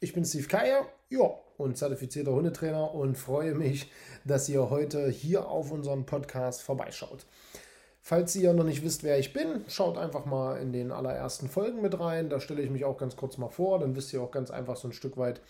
Ich bin Steve Keier, ja, und zertifizierter Hundetrainer und freue mich, dass ihr heute hier auf unseren Podcast vorbeischaut. Falls ihr noch nicht wisst, wer ich bin, schaut einfach mal in den allerersten Folgen mit rein. Da stelle ich mich auch ganz kurz mal vor. Dann wisst ihr auch ganz einfach so ein Stück weit,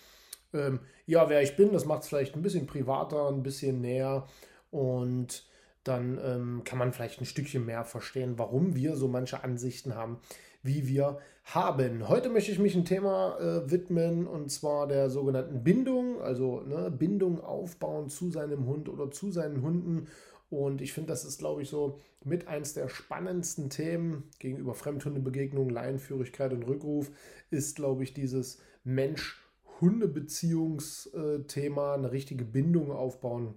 ähm, ja, wer ich bin. Das macht es vielleicht ein bisschen privater, ein bisschen näher. Und dann ähm, kann man vielleicht ein Stückchen mehr verstehen, warum wir so manche Ansichten haben, wie wir haben. Heute möchte ich mich ein Thema äh, widmen und zwar der sogenannten Bindung, also ne, Bindung aufbauen zu seinem Hund oder zu seinen Hunden. Und ich finde, das ist, glaube ich, so mit eins der spannendsten Themen gegenüber Fremdhundebegegnungen, Leinführigkeit und Rückruf, ist, glaube ich, dieses Mensch-Hunde-Beziehungsthema, eine richtige Bindung aufbauen,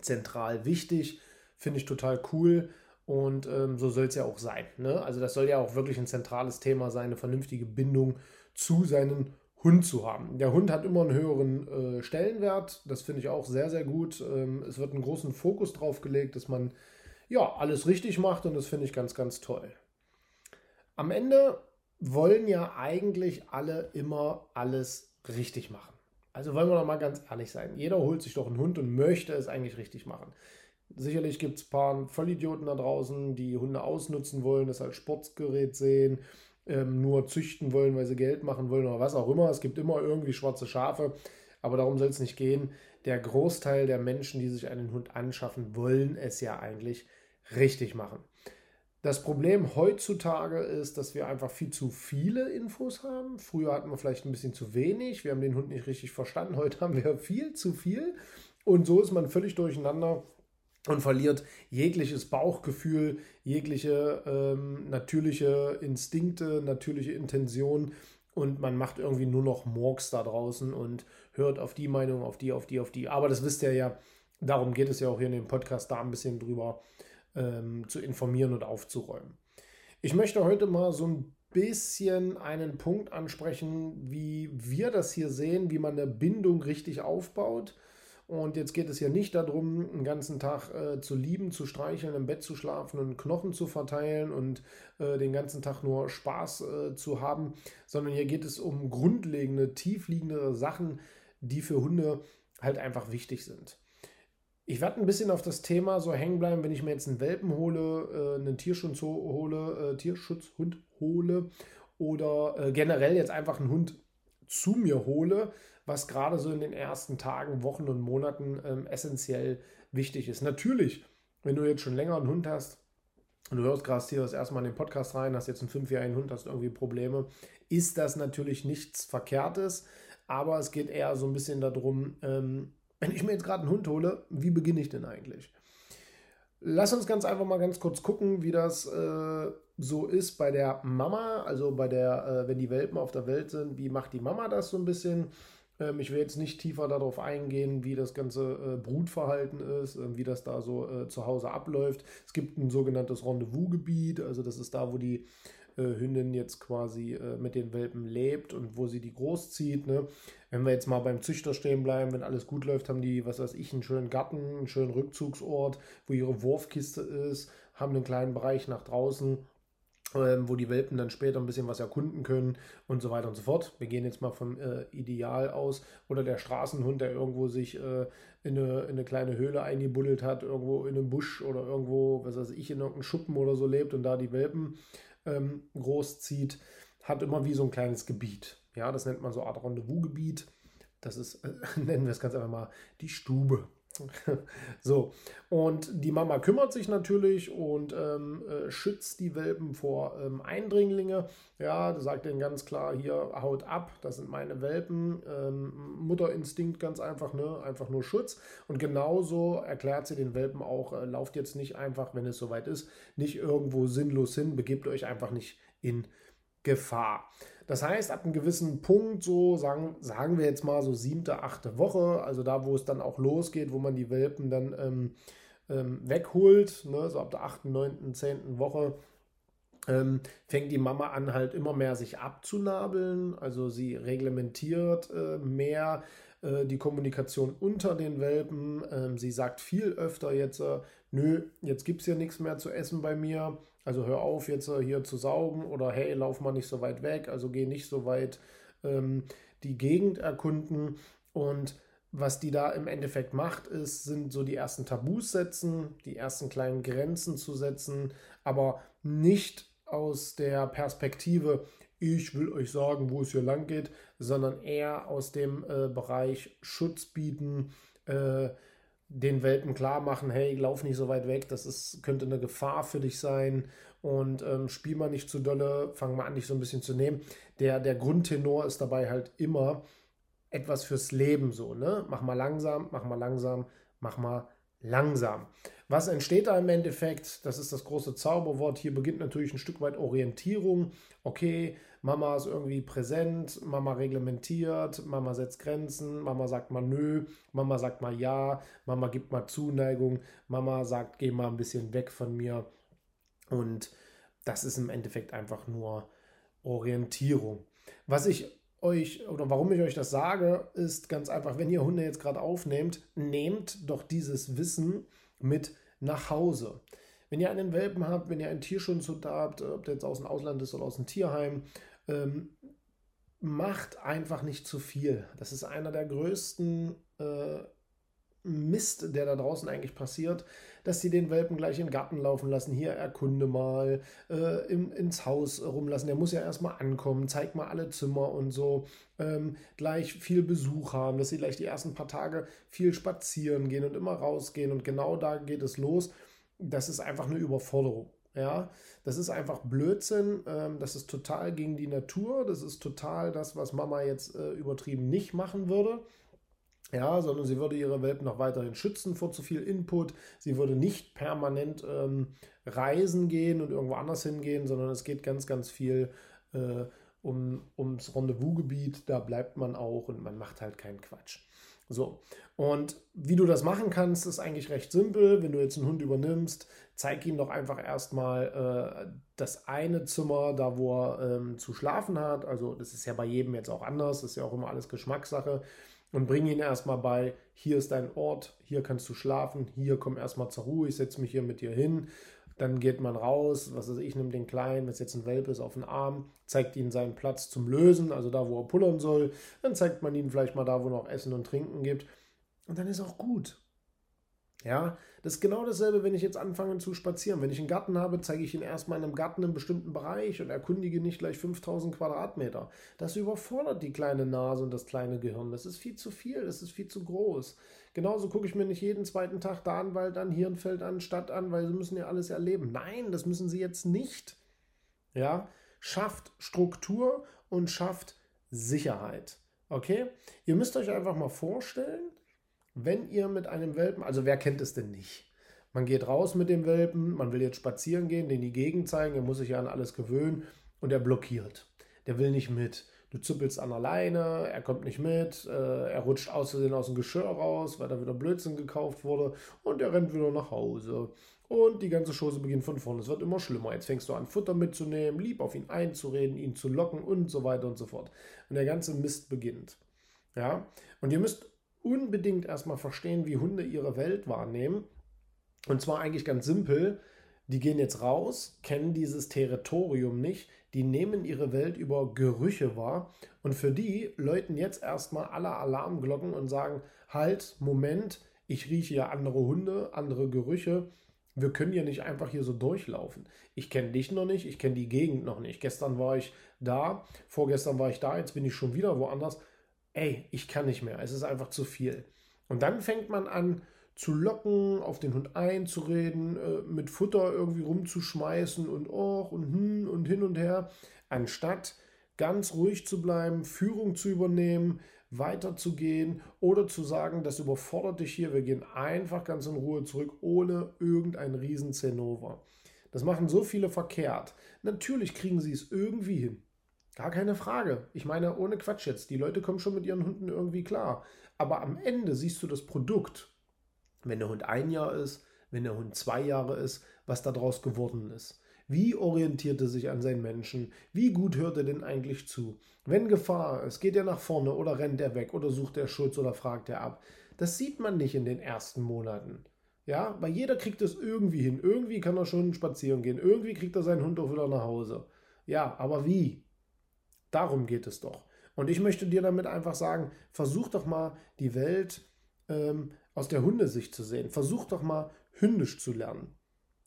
zentral wichtig. Finde ich total cool. Und ähm, so soll es ja auch sein. Ne? Also das soll ja auch wirklich ein zentrales Thema sein, eine vernünftige Bindung zu seinem Hund zu haben. Der Hund hat immer einen höheren äh, Stellenwert. Das finde ich auch sehr, sehr gut. Ähm, es wird einen großen Fokus drauf gelegt, dass man ja alles richtig macht und das finde ich ganz, ganz toll. Am Ende wollen ja eigentlich alle immer alles richtig machen. Also wollen wir doch mal ganz ehrlich sein. Jeder holt sich doch einen Hund und möchte es eigentlich richtig machen. Sicherlich gibt es ein paar Vollidioten da draußen, die Hunde ausnutzen wollen, das als Sportgerät sehen, ähm, nur züchten wollen, weil sie Geld machen wollen oder was auch immer. Es gibt immer irgendwie schwarze Schafe, aber darum soll es nicht gehen. Der Großteil der Menschen, die sich einen Hund anschaffen, wollen es ja eigentlich richtig machen. Das Problem heutzutage ist, dass wir einfach viel zu viele Infos haben. Früher hatten wir vielleicht ein bisschen zu wenig. Wir haben den Hund nicht richtig verstanden. Heute haben wir viel zu viel. Und so ist man völlig durcheinander und verliert jegliches Bauchgefühl, jegliche ähm, natürliche Instinkte, natürliche Intention und man macht irgendwie nur noch Morgs da draußen und hört auf die Meinung, auf die, auf die, auf die. Aber das wisst ihr ja, darum geht es ja auch hier in dem Podcast, da ein bisschen drüber ähm, zu informieren und aufzuräumen. Ich möchte heute mal so ein bisschen einen Punkt ansprechen, wie wir das hier sehen, wie man eine Bindung richtig aufbaut und jetzt geht es ja nicht darum, einen ganzen Tag äh, zu lieben, zu streicheln, im Bett zu schlafen und Knochen zu verteilen und äh, den ganzen Tag nur Spaß äh, zu haben, sondern hier geht es um grundlegende, tiefliegende Sachen, die für Hunde halt einfach wichtig sind. Ich werde ein bisschen auf das Thema so hängen bleiben, wenn ich mir jetzt einen Welpen hole, äh, einen Tierschutz hole, äh, Tierschutzhund hole oder äh, generell jetzt einfach einen Hund zu mir hole, was gerade so in den ersten Tagen, Wochen und Monaten ähm, essentiell wichtig ist. Natürlich, wenn du jetzt schon länger einen Hund hast, und du hörst gerade hier das erste Mal in den Podcast rein, hast jetzt einen fünfjährigen Hund, hast irgendwie Probleme, ist das natürlich nichts Verkehrtes, aber es geht eher so ein bisschen darum, ähm, wenn ich mir jetzt gerade einen Hund hole, wie beginne ich denn eigentlich? Lass uns ganz einfach mal ganz kurz gucken, wie das äh, so ist bei der Mama, also bei der, äh, wenn die Welpen auf der Welt sind, wie macht die Mama das so ein bisschen? Ähm, ich will jetzt nicht tiefer darauf eingehen, wie das ganze äh, Brutverhalten ist, äh, wie das da so äh, zu Hause abläuft. Es gibt ein sogenanntes Rendezvous-Gebiet, also das ist da, wo die äh, Hündin jetzt quasi mit den Welpen lebt und wo sie die großzieht. Ne? Wenn wir jetzt mal beim Züchter stehen bleiben, wenn alles gut läuft, haben die, was weiß ich, einen schönen Garten, einen schönen Rückzugsort, wo ihre Wurfkiste ist, haben einen kleinen Bereich nach draußen ähm, wo die Welpen dann später ein bisschen was erkunden können und so weiter und so fort. Wir gehen jetzt mal vom äh, Ideal aus. Oder der Straßenhund, der irgendwo sich äh, in, eine, in, eine, kleine Höhle eingebuddelt hat, irgendwo in einem Busch oder irgendwo, was weiß ich, in irgendeinem Schuppen oder so lebt und da die Welpen ähm, großzieht, hat immer wie so ein kleines Gebiet. Ja, das nennt man so Art Rendezvous-Gebiet. Das ist, äh, nennen wir es ganz einfach mal, die Stube. so, und die Mama kümmert sich natürlich und ähm, äh, schützt die Welpen vor ähm, Eindringlinge. Ja, sagt denen ganz klar, hier haut ab, das sind meine Welpen. Ähm, Mutterinstinkt ganz einfach, ne? Einfach nur Schutz. Und genauso erklärt sie den Welpen auch, äh, lauft jetzt nicht einfach, wenn es soweit ist, nicht irgendwo sinnlos hin, begebt euch einfach nicht in Gefahr. Das heißt, ab einem gewissen Punkt, so sagen, sagen wir jetzt mal so siebte, achte Woche, also da, wo es dann auch losgeht, wo man die Welpen dann ähm, ähm, wegholt, ne, so ab der achten, neunten, zehnten Woche, ähm, fängt die Mama an, halt immer mehr sich abzunabeln. Also sie reglementiert äh, mehr äh, die Kommunikation unter den Welpen. Ähm, sie sagt viel öfter jetzt, äh, nö, jetzt gibt es ja nichts mehr zu essen bei mir. Also hör auf jetzt äh, hier zu saugen oder hey, lauf mal nicht so weit weg, also geh nicht so weit ähm, die Gegend erkunden. Und was die da im Endeffekt macht, ist, sind so die ersten Tabus setzen, die ersten kleinen Grenzen zu setzen, aber nicht aus der Perspektive, ich will euch sagen, wo es hier lang geht, sondern eher aus dem äh, Bereich Schutz bieten, äh, den Welpen klar machen, hey, lauf nicht so weit weg, das ist, könnte eine Gefahr für dich sein und ähm, spiel mal nicht zu dolle, fang mal an, dich so ein bisschen zu nehmen. Der, der Grundtenor ist dabei halt immer etwas fürs Leben so, ne? Mach mal langsam, mach mal langsam, mach mal langsam. Was entsteht da im Endeffekt? Das ist das große Zauberwort. Hier beginnt natürlich ein Stück weit Orientierung. Okay, Mama ist irgendwie präsent, Mama reglementiert, Mama setzt Grenzen, Mama sagt mal nö, Mama sagt mal ja, Mama gibt mal Zuneigung, Mama sagt, geh mal ein bisschen weg von mir. Und das ist im Endeffekt einfach nur Orientierung. Was ich euch oder warum ich euch das sage, ist ganz einfach, wenn ihr Hunde jetzt gerade aufnehmt, nehmt doch dieses Wissen mit nach Hause. Wenn ihr einen Welpen habt, wenn ihr einen Tierschutzhund habt, ob der jetzt aus dem Ausland ist oder aus dem Tierheim, ähm, macht einfach nicht zu viel. Das ist einer der größten äh, Mist, der da draußen eigentlich passiert, dass sie den Welpen gleich in den Garten laufen lassen, hier erkunde mal, äh, in, ins Haus rumlassen. Der muss ja erstmal ankommen, zeig mal alle Zimmer und so, ähm, gleich viel Besuch haben, dass sie gleich die ersten paar Tage viel spazieren gehen und immer rausgehen und genau da geht es los. Das ist einfach eine Überforderung. Ja, das ist einfach Blödsinn. Ähm, das ist total gegen die Natur. Das ist total das, was Mama jetzt äh, übertrieben nicht machen würde. Ja, sondern sie würde ihre Welpen noch weiterhin schützen vor zu viel Input. Sie würde nicht permanent ähm, reisen gehen und irgendwo anders hingehen, sondern es geht ganz, ganz viel äh, um, ums Rendezvous-Gebiet. Da bleibt man auch und man macht halt keinen Quatsch. So, und wie du das machen kannst, ist eigentlich recht simpel. Wenn du jetzt einen Hund übernimmst, zeig ihm doch einfach erstmal äh, das eine Zimmer, da wo er ähm, zu schlafen hat. Also, das ist ja bei jedem jetzt auch anders, das ist ja auch immer alles Geschmackssache. Und bring ihn erstmal bei, hier ist dein Ort, hier kannst du schlafen, hier komm erstmal zur Ruhe, ich setze mich hier mit dir hin. Dann geht man raus, was weiß ich, nimmt den Kleinen, wenn es jetzt ein Welpe ist, auf den Arm, zeigt ihm seinen Platz zum Lösen, also da, wo er pullern soll. Dann zeigt man ihn vielleicht mal da, wo noch Essen und Trinken gibt. Und dann ist auch gut. Ja, das ist genau dasselbe, wenn ich jetzt anfange zu spazieren. Wenn ich einen Garten habe, zeige ich ihn erstmal in einem Garten im bestimmten Bereich und erkundige nicht gleich 5000 Quadratmeter. Das überfordert die kleine Nase und das kleine Gehirn. Das ist viel zu viel, das ist viel zu groß. Genauso gucke ich mir nicht jeden zweiten Tag da an, Wald an, Hirnfeld an, Stadt an, weil sie müssen ja alles erleben. Nein, das müssen sie jetzt nicht. Ja, schafft Struktur und schafft Sicherheit. Okay? Ihr müsst euch einfach mal vorstellen, wenn ihr mit einem Welpen, also wer kennt es denn nicht? Man geht raus mit dem Welpen, man will jetzt spazieren gehen, den die Gegend zeigen, er muss sich ja an alles gewöhnen und er blockiert. Der will nicht mit. Du zuppelst an der Leine, er kommt nicht mit, äh, er rutscht außerdem aus dem Geschirr raus, weil da wieder Blödsinn gekauft wurde und er rennt wieder nach Hause. Und die ganze Chose beginnt von vorne. Es wird immer schlimmer. Jetzt fängst du an, Futter mitzunehmen, lieb auf ihn einzureden, ihn zu locken und so weiter und so fort. Und der ganze Mist beginnt. Ja, und ihr müsst unbedingt erstmal verstehen, wie Hunde ihre Welt wahrnehmen. Und zwar eigentlich ganz simpel. Die gehen jetzt raus, kennen dieses Territorium nicht, die nehmen ihre Welt über Gerüche wahr und für die läuten jetzt erstmal alle Alarmglocken und sagen, halt, Moment, ich rieche ja andere Hunde, andere Gerüche, wir können ja nicht einfach hier so durchlaufen. Ich kenne dich noch nicht, ich kenne die Gegend noch nicht. Gestern war ich da, vorgestern war ich da, jetzt bin ich schon wieder woanders ey, ich kann nicht mehr, es ist einfach zu viel. Und dann fängt man an zu locken, auf den Hund einzureden, äh, mit Futter irgendwie rumzuschmeißen und oh und hm und hin und her, anstatt ganz ruhig zu bleiben, Führung zu übernehmen, weiterzugehen oder zu sagen, das überfordert dich hier, wir gehen einfach ganz in Ruhe zurück, ohne irgendein riesen Zinnober. Das machen so viele verkehrt. Natürlich kriegen sie es irgendwie hin. Gar keine Frage. Ich meine, ohne Quatsch jetzt. Die Leute kommen schon mit ihren Hunden irgendwie klar. Aber am Ende siehst du das Produkt. Wenn der Hund ein Jahr ist, wenn der Hund zwei Jahre ist, was daraus geworden ist. Wie orientiert er sich an seinen Menschen? Wie gut hört er denn eigentlich zu? Wenn Gefahr ist, geht er nach vorne oder rennt er weg oder sucht er Schutz oder fragt er ab? Das sieht man nicht in den ersten Monaten. Ja, weil jeder kriegt es irgendwie hin. Irgendwie kann er schon spazieren gehen. Irgendwie kriegt er seinen Hund auch wieder nach Hause. Ja, aber wie? Darum geht es doch. Und ich möchte dir damit einfach sagen, versuch doch mal die Welt ähm, aus der Hundesicht zu sehen. Versuch doch mal hündisch zu lernen.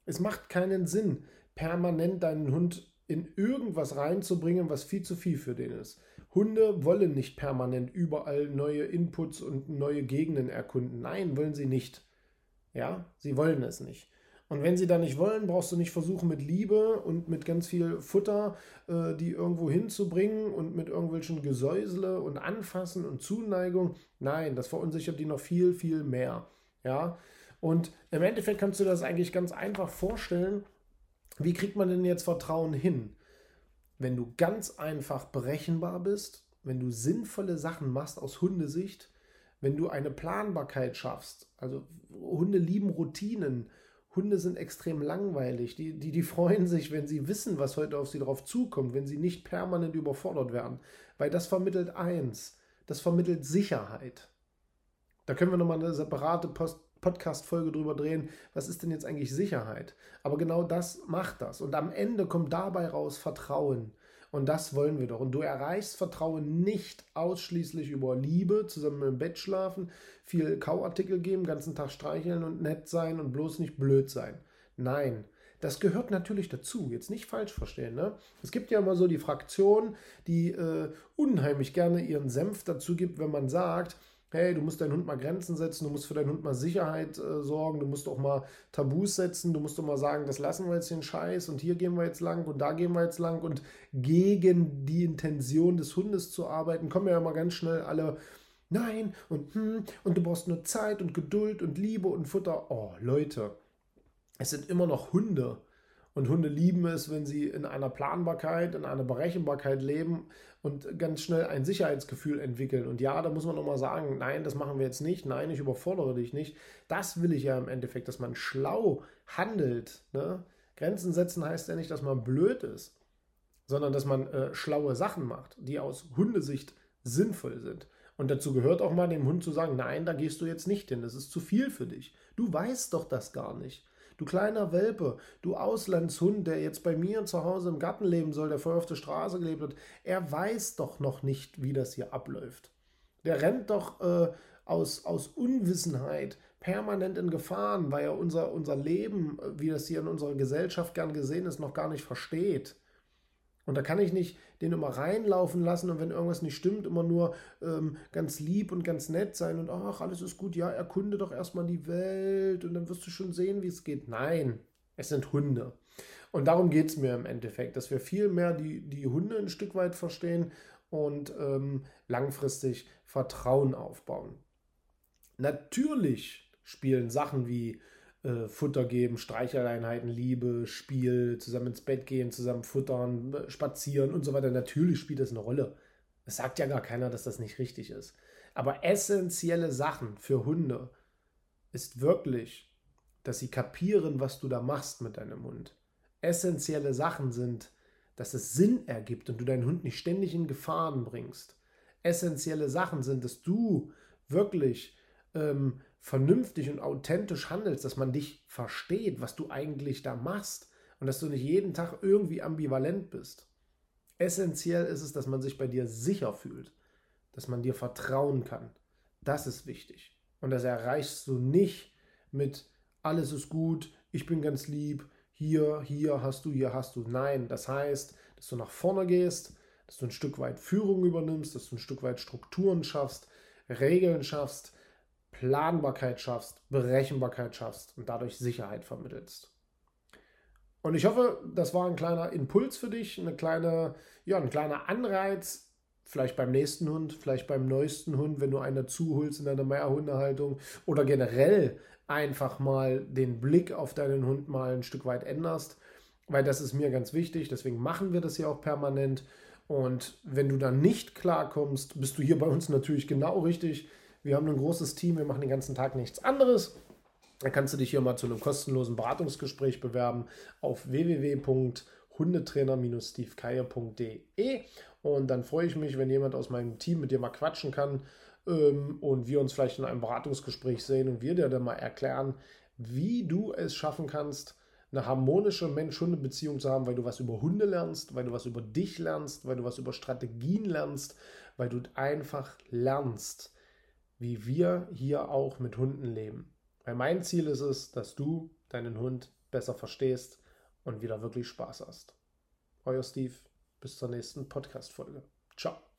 Es macht keinen Sinn, permanent deinen Hund in irgendwas reinzubringen, was viel zu viel für den ist. Hunde wollen nicht permanent überall neue Inputs und neue Gegenden erkunden. Nein, wollen sie nicht. Ja, sie wollen es nicht. Und wenn sie da nicht wollen, brauchst du nicht versuchen, mit Liebe und mit ganz viel Futter äh, die irgendwo hinzubringen und mit irgendwelchen Gesäusle und Anfassen und Zuneigung. Nein, das verunsichert die noch viel, viel mehr. Ja, und im Endeffekt kannst du das eigentlich ganz einfach vorstellen, wie kriegt man denn jetzt Vertrauen hin? Wenn du ganz einfach berechenbar bist, wenn du sinnvolle Sachen machst aus Hundesicht, wenn du eine Planbarkeit schaffst, also Hunde lieben Routinen, Hunde sind extrem langweilig, die, die, die freuen sich, wenn sie wissen, was heute auf sie drauf zukommt, wenn sie nicht permanent überfordert werden, weil das vermittelt eins, das vermittelt Sicherheit. Da können wir nochmal eine separate Podcast-Folge drüber drehen, was ist denn jetzt eigentlich Sicherheit? Aber genau das macht das. Und am Ende kommt dabei raus Vertrauen. Und das wollen wir doch. Und du erreichst Vertrauen nicht ausschließlich über Liebe, zusammen im Bett schlafen, viel Kauartikel geben, ganzen Tag streicheln und nett sein und bloß nicht blöd sein. Nein, das gehört natürlich dazu. Jetzt nicht falsch verstehen. Ne? Es gibt ja immer so die Fraktion, die äh, unheimlich gerne ihren Senf dazu gibt, wenn man sagt, hey, du musst deinen Hund mal Grenzen setzen, du musst für deinen Hund mal Sicherheit äh, sorgen, du musst auch mal Tabus setzen, du musst auch mal sagen, das lassen wir jetzt den Scheiß und hier gehen wir jetzt lang und da gehen wir jetzt lang und gegen die Intention des Hundes zu arbeiten, kommen ja immer ganz schnell alle, nein und hm, und du brauchst nur Zeit und Geduld und Liebe und Futter. Oh, Leute, es sind immer noch Hunde. Und Hunde lieben es, wenn sie in einer Planbarkeit, in einer Berechenbarkeit leben und ganz schnell ein Sicherheitsgefühl entwickeln. Und ja, da muss man nochmal sagen, nein, das machen wir jetzt nicht, nein, ich überfordere dich nicht. Das will ich ja im Endeffekt, dass man schlau handelt. Ne? Grenzen setzen heißt ja nicht, dass man blöd ist, sondern dass man äh, schlaue Sachen macht, die aus Hundesicht sinnvoll sind. Und dazu gehört auch mal dem Hund zu sagen, nein, da gehst du jetzt nicht hin, das ist zu viel für dich. Du weißt doch das gar nicht. Du kleiner Welpe, du Auslandshund, der jetzt bei mir zu Hause im Garten leben soll, der vorher auf der Straße gelebt hat, er weiß doch noch nicht, wie das hier abläuft. Der rennt doch äh, aus, aus Unwissenheit permanent in Gefahren, weil er unser, unser Leben, äh, wie das hier in unserer Gesellschaft gern gesehen ist, noch gar nicht versteht. Und da kann ich nicht den immer reinlaufen lassen und wenn irgendwas nicht stimmt, immer nur ähm, ganz lieb und ganz nett sein und ach, alles ist gut, ja, erkunde doch erstmal die Welt und dann wirst du schon sehen, wie es geht. Nein, es sind Hunde. Und darum geht es mir im Endeffekt, dass wir viel mehr die, die Hunde ein Stück weit verstehen und ähm, langfristig Vertrauen aufbauen. Natürlich spielen Sachen wie äh, Futter geben, Streicheleinheiten, Liebe, Spiel, zusammen ins Bett gehen, zusammen futtern, spazieren und so weiter. Natürlich spielt das eine Rolle. Es sagt ja gar keiner, dass das nicht richtig ist. Aber essentielle Sachen für Hunde ist wirklich, dass sie kapieren, was du da machst mit deinem Hund. Essentielle Sachen sind, dass es Sinn ergibt und du deinen Hund nicht ständig in Gefahren bringst. Essentielle Sachen sind, dass du wirklich ähm, vernünftig und authentisch handelst, dass man dich versteht, was du eigentlich da machst und dass du nicht jeden Tag irgendwie ambivalent bist. Essentiell ist es, dass man sich bei dir sicher fühlt, dass man dir vertrauen kann. Das ist wichtig. Und das erreichst du nicht mit alles ist gut, ich bin ganz lieb, hier, hier hast du, hier hast du. Nein, das heißt, dass du nach vorne gehst, dass du ein Stück weit Führung übernimmst, dass du ein Stück weit Strukturen schaffst, Regeln schaffst, Planbarkeit schaffst, Berechenbarkeit schaffst und dadurch Sicherheit vermittelst. Und ich hoffe, das war ein kleiner Impuls für dich, eine kleine, ja, ein kleiner Anreiz, vielleicht beim nächsten Hund, vielleicht beim neuesten Hund, wenn du einen dazu holst in deiner Mehrhundehaltung oder generell einfach mal den Blick auf deinen Hund mal ein Stück weit änderst, weil das ist mir ganz wichtig, deswegen machen wir das ja auch permanent. Und wenn du dann nicht klarkommst, bist du hier bei uns natürlich genau richtig. Wir haben ein großes Team, wir machen den ganzen Tag nichts anderes. Da kannst du dich hier mal zu einem kostenlosen Beratungsgespräch bewerben auf www.hundetrainer-stevekeier.de und dann freue ich mich, wenn jemand aus meinem Team mit dir mal quatschen kann ähm, und wir uns vielleicht in einem Beratungsgespräch sehen und wir dir dann mal erklären, wie du es schaffen kannst, eine harmonische Mensch-Hunde-Beziehung zu haben, weil du was über Hunde lernst, weil du was über dich lernst, weil du was über Strategien lernst, weil du einfach lernst, wie wir hier auch mit Hunden leben. Weil mein Ziel ist es, dass du deinen Hund besser verstehst und wieder wirklich Spaß hast. Euer Steve, bis zur nächsten Podcast-Folge. Ciao.